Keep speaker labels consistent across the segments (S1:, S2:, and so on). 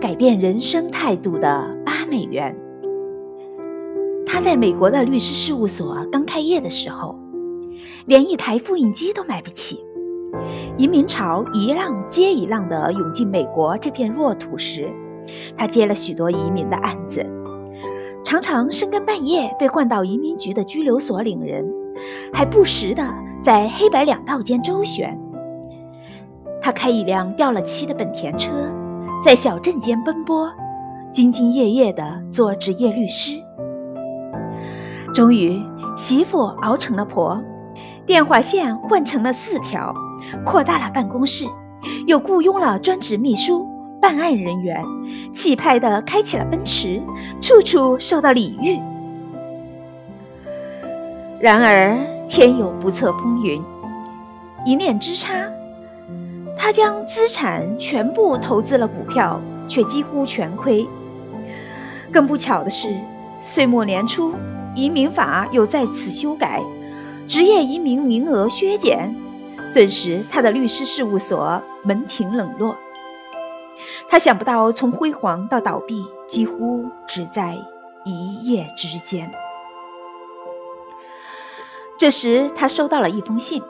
S1: 改变人生态度的八美元。他在美国的律师事务所刚开业的时候，连一台复印机都买不起。移民潮一浪接一浪地涌进美国这片弱土时，他接了许多移民的案子，常常深更半夜被换到移民局的拘留所领人，还不时地在黑白两道间周旋。他开一辆掉了漆的本田车，在小镇间奔波，兢兢业业地做职业律师。终于，媳妇熬成了婆，电话线换成了四条。扩大了办公室，又雇佣了专职秘书、办案人员，气派地开起了奔驰，处处受到礼遇。然而天有不测风云，一念之差，他将资产全部投资了股票，却几乎全亏。更不巧的是，岁末年初，移民法又再次修改，职业移民名额削减。顿时，他的律师事务所门庭冷落。他想不到，从辉煌到倒闭，几乎只在一夜之间。这时，他收到了一封信，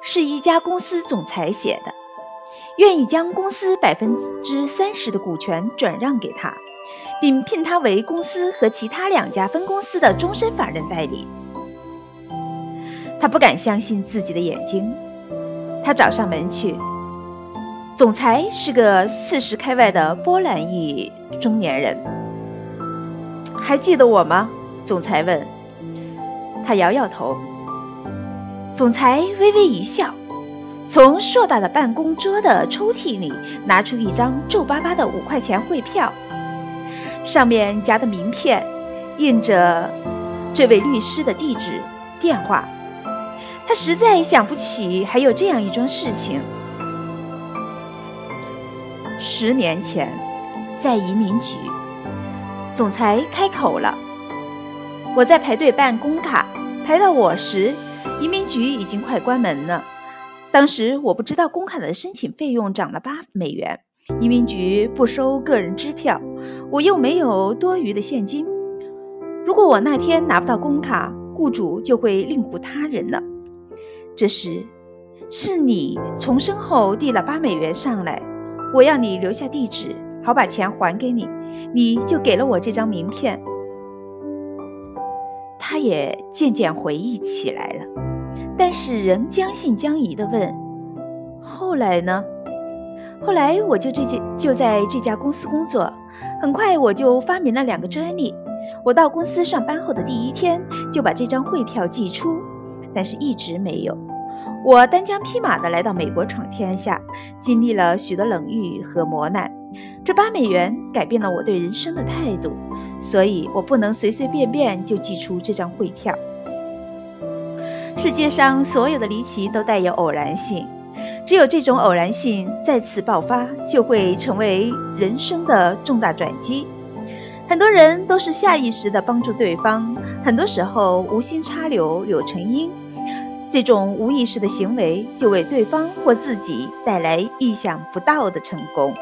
S1: 是一家公司总裁写的，愿意将公司百分之三十的股权转让给他，并聘他为公司和其他两家分公司的终身法人代理。他不敢相信自己的眼睛。他找上门去，总裁是个四十开外的波兰裔中年人。还记得我吗？总裁问。他摇摇头。总裁微微一笑，从硕大的办公桌的抽屉里拿出一张皱巴巴的五块钱汇票，上面夹的名片印着这位律师的地址、电话。他实在想不起还有这样一桩事情。十年前，在移民局，总裁开口了：“我在排队办工卡，排到我时，移民局已经快关门了。当时我不知道工卡的申请费用涨了八美元，移民局不收个人支票，我又没有多余的现金。如果我那天拿不到工卡，雇主就会另雇他人了。”这时，是你从身后递了八美元上来，我要你留下地址，好把钱还给你，你就给了我这张名片。他也渐渐回忆起来了，但是仍将信将疑地问：“后来呢？”后来我就这件就在这家公司工作，很快我就发明了两个专利。我到公司上班后的第一天就把这张汇票寄出。但是一直没有。我单枪匹马地来到美国闯天下，经历了许多冷遇和磨难。这八美元改变了我对人生的态度，所以我不能随随便便就寄出这张汇票。世界上所有的离奇都带有偶然性，只有这种偶然性再次爆发，就会成为人生的重大转机。很多人都是下意识地帮助对方，很多时候无心插柳柳成荫。这种无意识的行为，就为对方或自己带来意想不到的成功。